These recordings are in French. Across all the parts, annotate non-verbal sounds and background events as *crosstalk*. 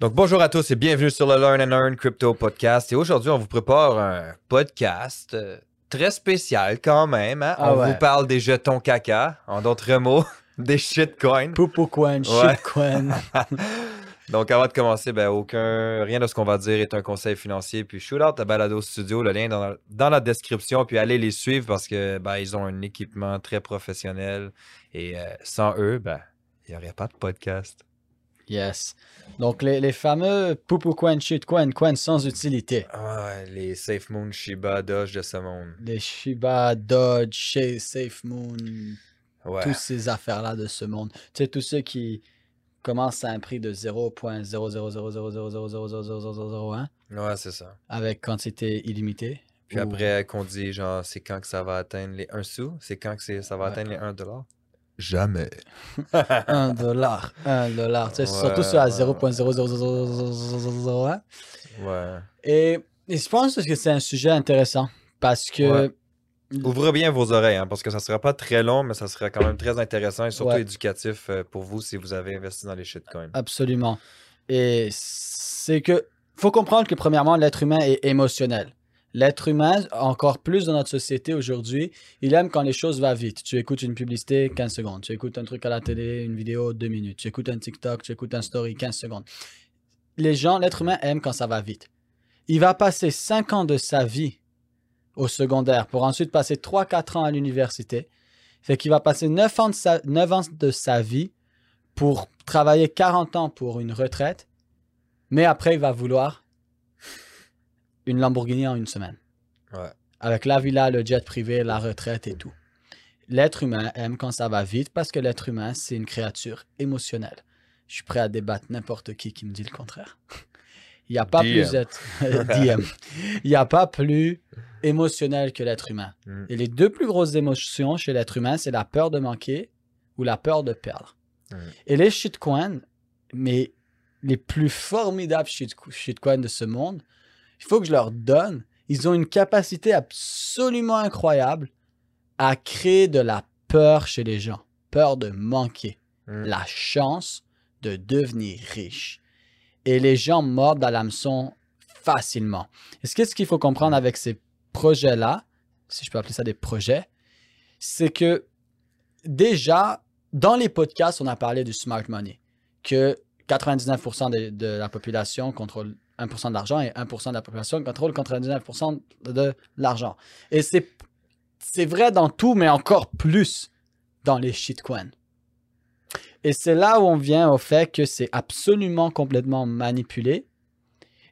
Donc bonjour à tous et bienvenue sur le Learn and Earn Crypto Podcast. Et aujourd'hui, on vous prépare un podcast euh, très spécial quand même. hein? Ah on ouais. vous parle des jetons caca, en d'autres mots, *laughs* des shitcoins. Poupou coin, Ouais. shit coin. *laughs* Donc avant de commencer, ben, aucun, rien de ce qu'on va dire est un conseil financier. Puis shoot out à Balado Studio, le lien est dans la, dans la description. Puis allez les suivre parce que ben, ils ont un équipement très professionnel. Et euh, sans eux, ben, il n'y aurait pas de podcast. Yes. Donc, les, les fameux poupou coin, shit coin, coin sans utilité. Ah, les SafeMoon, Shiba, Doge de ce monde. Les Shiba, Dodge, Shea, SafeMoon, Ouais. toutes ces affaires-là de ce monde. Tu sais, tous ceux qui commencent à un prix de 0.00000000001 Ouais, c'est ça. avec quantité illimitée. Puis Ou- après, qu'on dit, genre, c'est quand que ça va atteindre les 1 sou? C'est quand que ça va Ouais. atteindre les 1 dollar? Jamais. 1 dollar, 1 dollar. Tu sais, Ouais, surtout sur à ouais, 0.0000001. Ouais. Et, et je pense que c'est un sujet intéressant parce que Ouais. Ouvrez bien vos oreilles, hein, parce que ça sera pas très long, mais ça sera quand même très intéressant et surtout Ouais. éducatif euh, pour vous si vous avez investi dans les shitcoins. Absolument. Et c'est que faut comprendre que premièrement, l'être humain est émotionnel. L'être humain, encore plus dans notre société aujourd'hui, il aime quand les choses vont vite. Tu écoutes une publicité, 15 secondes. Tu écoutes un truc à la télé, une vidéo, 2 minutes. Tu écoutes un TikTok, tu écoutes un story, 15 secondes. Les gens, l'être humain aime quand ça va vite. Il va passer 5 ans de sa vie au secondaire pour ensuite passer 3-4 ans à l'université. Fait qu'il va passer 9 ans, sa, 9 ans de sa vie pour travailler 40 ans pour une retraite, mais après, il va vouloir une Lamborghini en une semaine. Ouais. Avec la villa, le jet privé, la retraite et tout. L'être humain aime quand ça va vite parce que l'être humain, c'est une créature émotionnelle. Je suis prêt à débattre n'importe qui qui me dit le contraire. Il n'y a pas DM. plus être *laughs* DM. Il n'y a pas plus émotionnel que l'être humain. Mm. Et les deux plus grosses émotions chez l'être humain, c'est la peur de manquer ou la peur de perdre. Mm. Et les shitcoins, mais les plus formidables shit- shitcoins de ce monde, il faut que je leur donne. Ils ont une capacité absolument incroyable à créer de la peur chez les gens. Peur de manquer. Mm. La chance de devenir riche. Et les gens mordent à l'hameçon facilement. Et ce qu'est-ce qu'il faut comprendre avec ces projets-là, si je peux appeler ça des projets, c'est que déjà, dans les podcasts, on a parlé du smart money, que 99% de, de la population contrôle 1% de l'argent et 1% de la population contrôle 99% de l'argent. Et c'est, c'est vrai dans tout, mais encore plus dans les shitcoins. Et c'est là où on vient au fait que c'est absolument complètement manipulé.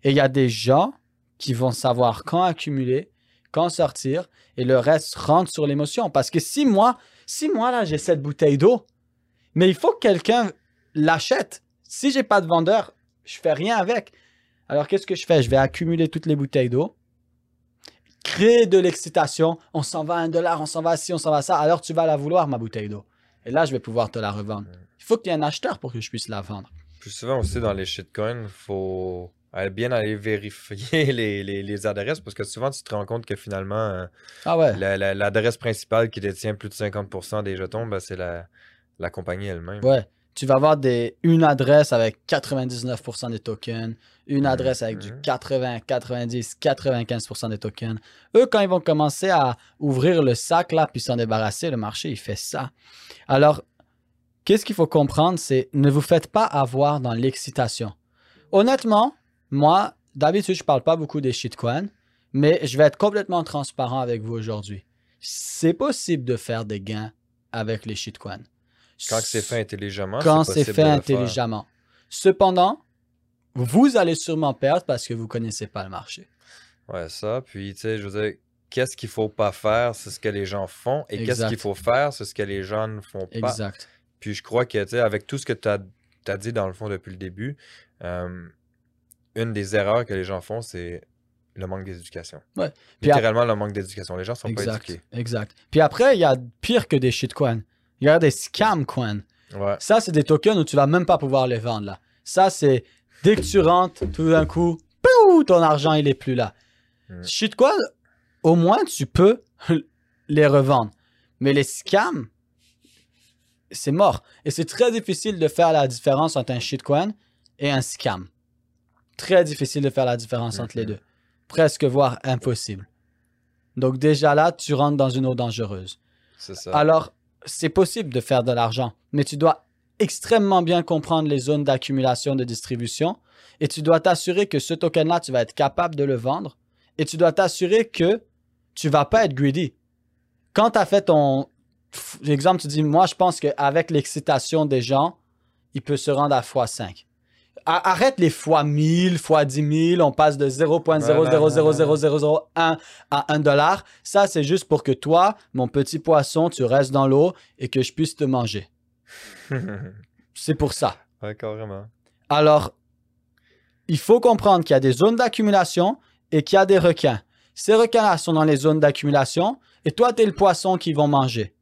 Et il y a des gens qui vont savoir quand accumuler, quand sortir, et le reste rentre sur l'émotion. Parce que si moi, si moi là, j'ai cette bouteille d'eau, mais il faut que quelqu'un l'achète. Si j'ai pas de vendeur, je fais rien avec. Alors qu'est-ce que je fais? Je vais accumuler toutes les bouteilles d'eau, créer de l'excitation. On s'en va à un dollar, on s'en va à ci, on s'en va à ça. Alors tu vas la vouloir ma bouteille d'eau. Et là, je vais pouvoir te la revendre. Il faut qu'il y ait un acheteur pour que je puisse la vendre. Plus souvent aussi dans les shitcoins, il faut bien aller vérifier *laughs* les, les- les adresses parce que souvent tu te rends compte que finalement, euh, Ah ouais. la- la- l'adresse principale qui détient plus de 50% des jetons, ben, c'est la, la compagnie elle-même. Ouais. Tu vas avoir des, une adresse avec 99% des tokens, une adresse avec du mhm. 80, 90, 95% des tokens. Eux, quand ils vont commencer à ouvrir le sac là puis s'en débarrasser, le marché, il fait ça. Alors, qu'est-ce qu'il faut comprendre, c'est ne vous faites pas avoir dans l'excitation. Honnêtement, moi, d'habitude, je parle pas beaucoup des shitcoins, mais je vais être complètement transparent avec vous aujourd'hui. C'est possible de faire des gains avec les shitcoins. Quand c'est fait intelligemment, Quand c'est fait faire. intelligemment. Cependant, vous allez sûrement perdre parce que vous connaissez pas le marché. Ouais, ça. Puis, tu sais, je veux dire, qu'est-ce qu'il faut pas faire, c'est ce que les gens font. Et qu'est-ce qu'il faut faire, c'est ce que les gens ne font pas. Exact. Puis je crois que, tu sais, avec tout ce que tu as, dit dans le fond depuis le début, euh, une des erreurs que les gens font, c'est le manque d'éducation. Ouais. Puis Littéralement, le manque d'éducation. Les gens sont pas Exact. éduqués. Exact. Puis après, il y a pire que des shitcoins. Il y a des scam coins. Ouais. Ça, c'est des tokens où tu vas même pas pouvoir les vendre là. Ça, c'est dès que tu rentres, tout d'un coup, ton argent, il est plus là. Mm. Shitcoin, au moins, tu peux *laughs* les revendre. Mais les scams, c'est mort. Et c'est très difficile de faire la différence entre un shitcoin et un scam. Très difficile de faire la différence entre les deux. Presque voire impossible. Donc déjà là, tu rentres dans une eau dangereuse. C'est ça. Alors, c'est possible de faire de l'argent, mais tu dois extrêmement bien comprendre les zones d'accumulation de distribution et tu dois t'assurer que ce token-là, tu vas être capable de le vendre et tu dois t'assurer que tu vas pas être greedy. Quand tu as fait ton exemple, tu dis, moi, je pense qu'avec l'excitation des gens, il peut se rendre à x5. Arrête les fois 1000, fois 10 000, on passe de 0.000001 à 1 dollar. Ça, c'est juste pour que toi, mon petit poisson, tu restes dans l'eau et que je puisse te manger. *laughs* C'est pour ça. ouais, carrément. Alors, il faut comprendre qu'il y a des zones d'accumulation et qu'il y a des requins. Ces requins-là sont dans les zones d'accumulation et toi, tu es le poisson qu'ils vont manger.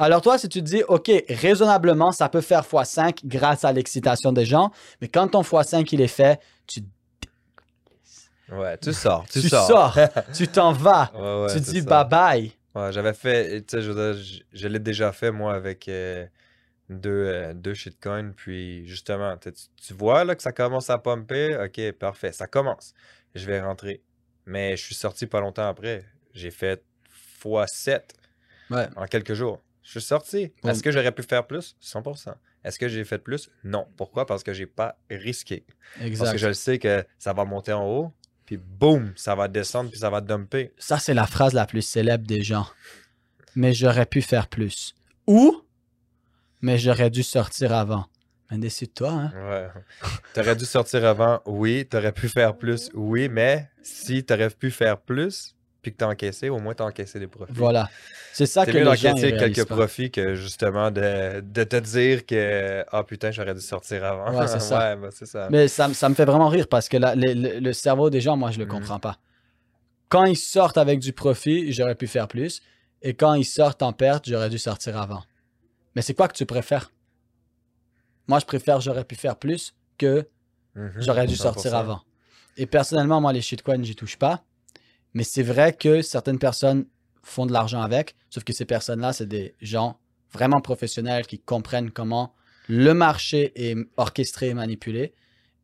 Alors toi, si tu te dis, OK, raisonnablement, ça peut faire x5 grâce à l'excitation des gens, mais quand ton x5 il est fait, tu, Ouais, tu sors. Tu, tu sors. sors, *laughs* tu t'en vas, Ouais, ouais, tu dis ça. bye-bye. Ouais, j'avais fait, tu sais, je, l'ai déjà fait, moi, avec euh, deux, euh, deux shitcoins. Puis, justement, tu, tu vois là, que ça commence à pumper. Ok, parfait, ça commence. Je vais rentrer. Mais je suis sorti pas longtemps après. J'ai fait x7 Ouais. en quelques jours. Je suis sorti. Bon. Est-ce que j'aurais pu faire plus? 100%. Est-ce que j'ai fait plus? Non. Pourquoi? Parce que j'ai pas risqué. Parce Exact. que je le sais que ça va monter en haut, puis boum, ça va descendre, puis ça va dumper. Ça, c'est la phrase la plus célèbre des gens. Mais j'aurais pu faire plus. Ou, mais j'aurais dû sortir avant. Mais décide-toi, hein. Ouais. T'aurais dû sortir avant, oui. T'aurais pu faire plus, oui. Mais si t'aurais pu faire plus, puis que t'as encaissé, au moins t'as encaissé des profits. Voilà. C'est ça que mieux d'encaisser quelques pas. profits que justement de, de te dire que ah putain, j'aurais dû sortir avant. Ouais, c'est *laughs* ça. Ouais, bah, ça. Mais ça, me- ça me fait vraiment rire parce que la- le, le- le cerveau des gens, moi, je le Mhm. comprends pas. Quand ils sortent avec du profit, j'aurais pu faire plus. Et quand ils sortent en perte, j'aurais dû sortir avant. Mais c'est quoi que tu préfères? Moi, je préfère j'aurais pu faire plus que Mhm, j'aurais dû sortir 100%. avant. Et personnellement, moi, les shitcoins, j'y touche pas. Mais c'est vrai que certaines personnes font de l'argent avec, sauf que ces personnes-là, c'est des gens vraiment professionnels qui comprennent comment le marché est orchestré et manipulé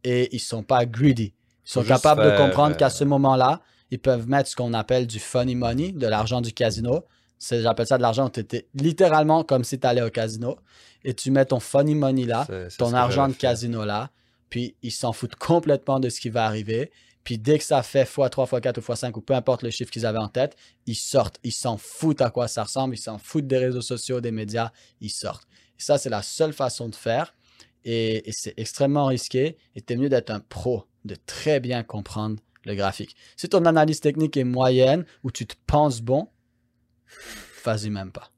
et ils sont pas greedy. Ils sont juste capables de comprendre qu'à euh, ce moment-là, ils peuvent mettre ce qu'on appelle du funny money, de l'argent du casino. J'appelle ça de l'argent où tu étais littéralement comme si tu allais au casino et tu mets ton funny money là ton argent de casino là, puis ils s'en foutent complètement de ce qui va arriver. Puis dès que ça fait x3, x4 ou x5 ou peu importe le chiffre qu'ils avaient en tête, ils sortent. Ils s'en foutent à quoi ça ressemble. Ils s'en foutent des réseaux sociaux, des médias. Ils sortent. Ça, c'est la seule façon de faire. Et, c'est extrêmement risqué. Et t'es mieux d'être un pro, de très bien comprendre le graphique. Si ton analyse technique est moyenne ou tu te penses bon, vas-y même pas.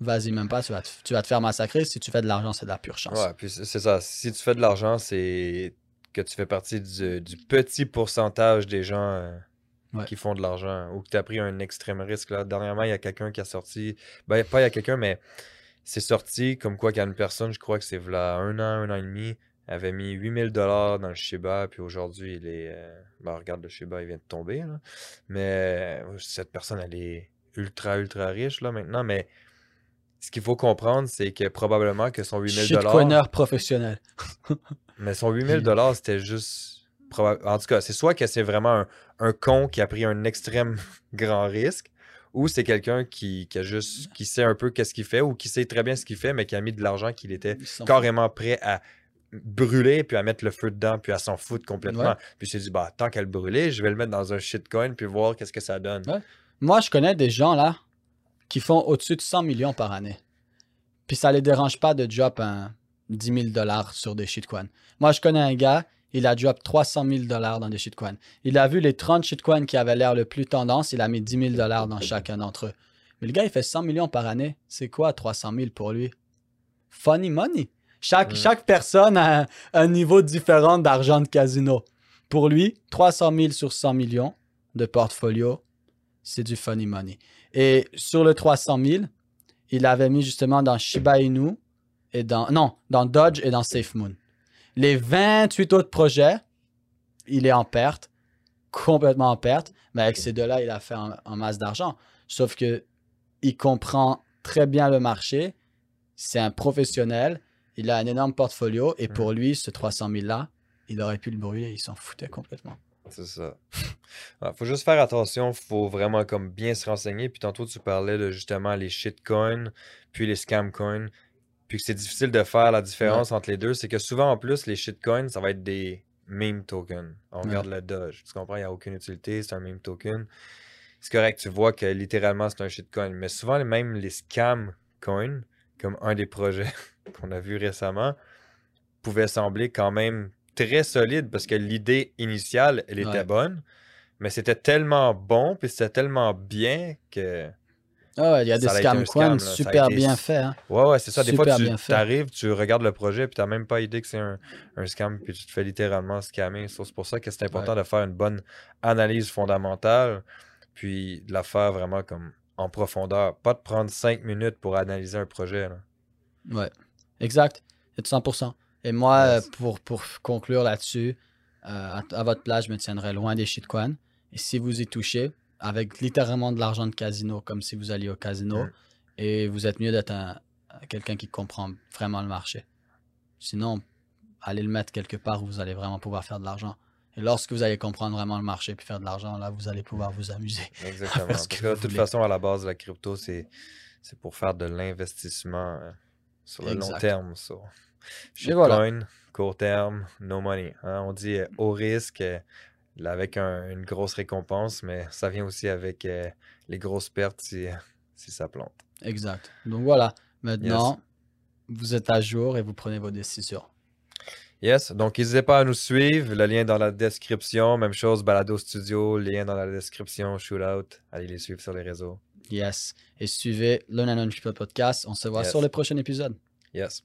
Vas-y même pas, tu vas, te, tu vas te faire massacrer. Si tu fais de l'argent, c'est de la pure chance. Ouais, c'est ça. Si tu fais de l'argent, c'est que tu fais partie du, du petit pourcentage des gens euh, Ouais. qui font de l'argent ou que tu as pris un extrême risque. Là. Dernièrement, il y a quelqu'un qui a sorti. Ben, pas il y a quelqu'un, mais c'est sorti comme quoi qu'il y a une personne, je crois que c'est là un an, un an et demi, avait mis 8000 dollars dans le Shiba, puis aujourd'hui, il est. euh, ben, regarde, le Shiba, il vient de tomber. là. Mais euh, cette personne, elle est ultra, ultra riche là maintenant. Mais ce qu'il faut comprendre, c'est que probablement que son 8000 dollars. Shitcoiner professionnel. *laughs* Mais son 8000 dollars, c'était juste. En tout cas, c'est soit que c'est vraiment un, un con qui a pris un extrême *laughs* grand risque, ou c'est quelqu'un qui, qui a juste qui sait un peu qu'est-ce qu'il fait, ou qui sait très bien ce qu'il fait, mais qui a mis de l'argent qu'il était carrément prêt à brûler, puis à mettre le feu dedans, puis à s'en foutre complètement. Ouais. Puis il s'est dit, bah, tant qu'à le brûler, je vais le mettre dans un shitcoin, puis voir qu'est-ce que ça donne. Ouais. Moi, je connais des gens là qui font au-dessus de 100 millions par année. Puis ça les dérange pas de drop un 10 000 dollars sur des shitcoins. Moi, je connais un gars, il a drop 300 000 dollars dans des shitcoins. Il a vu les 30 shitcoins qui avaient l'air le plus tendance, il a mis 10 000 dollars dans chacun d'entre eux. Mais le gars, il fait 100 millions par année. C'est quoi 300 000 pour lui? Funny money. Chaque, chaque personne a un, un niveau différent d'argent de casino. Pour lui, 300 000 sur 100 millions de portfolio, c'est du funny money. Et sur le 300 000, il avait mis justement dans Shiba Inu et dans non, dans Dodge et dans SafeMoon. Les 28 autres projets, il est en perte, complètement en perte, mais avec ces deux-là, il a fait en, en masse d'argent. Sauf que il comprend très bien le marché, c'est un professionnel, il a un énorme portfolio et pour lui, ce 300 000 là, il aurait pu le brûler, il s'en foutait complètement. C'est ça. Il faut juste faire attention, faut vraiment comme bien se renseigner. Puis tantôt, tu parlais de justement les shitcoins, puis les scamcoins. Puis que c'est difficile de faire la différence entre les deux. C'est que souvent, en plus, les shitcoins, ça va être des meme tokens. On Ouais. regarde le Doge. Tu comprends? Il n'y a aucune utilité, c'est un meme token. C'est correct, tu vois que littéralement, c'est un shitcoin. Mais souvent, même les scam coins, comme un des projets *laughs* qu'on a vu récemment, pouvaient sembler quand même très solide parce que l'idée initiale, elle était Ouais. bonne, mais c'était tellement bon, puis c'était tellement bien que. Ah ouais, il y a des Ça a été un scam scam, coins là. Ça a super été bien faits. hein. Ouais, ouais, c'est ça. Des fois, tu arrives, tu regardes le projet, puis tu n'as même pas idée que c'est un, un scam, puis tu te fais littéralement scammer. C'est pour ça que c'est important de faire une bonne analyse fondamentale, puis de la faire vraiment comme en profondeur. Pas de prendre cinq minutes pour analyser un projet. là. Ouais, exact. C'est 100%. Et moi, Yes. euh, pour, pour conclure là-dessus, euh, à, à votre place, je me tiendrai loin des shitcoins. Et si vous y touchez, avec littéralement de l'argent de casino, comme si vous alliez au casino, Mm. et vous êtes mieux d'être un- quelqu'un qui comprend vraiment le marché. Sinon, allez le mettre quelque part où vous allez vraiment pouvoir faire de l'argent. Et lorsque vous allez comprendre vraiment le marché puis faire de l'argent, là, vous allez pouvoir vous amuser. *laughs* Exactement. Parce Parce que de toute voulez. façon, à la base, la crypto, c'est c'est pour faire de l'investissement euh, sur le long terme. So. Voilà. Shitcoin, court terme, no money. hein. On dit euh, haut risque, euh, avec un- une grosse récompense, mais ça vient aussi avec euh, les grosses pertes si, si ça plante. Exact. Donc voilà, maintenant, vous êtes à jour et vous prenez vos décisions. Yes, donc n'hésitez pas à nous suivre. Le lien dans la description. Même chose, Balado Studio, lien dans la description, Shootout. Allez les suivre sur les réseaux. Yes. Et suivez le Nanon People Podcast. On se voit Yes. sur le prochain épisode. Yes.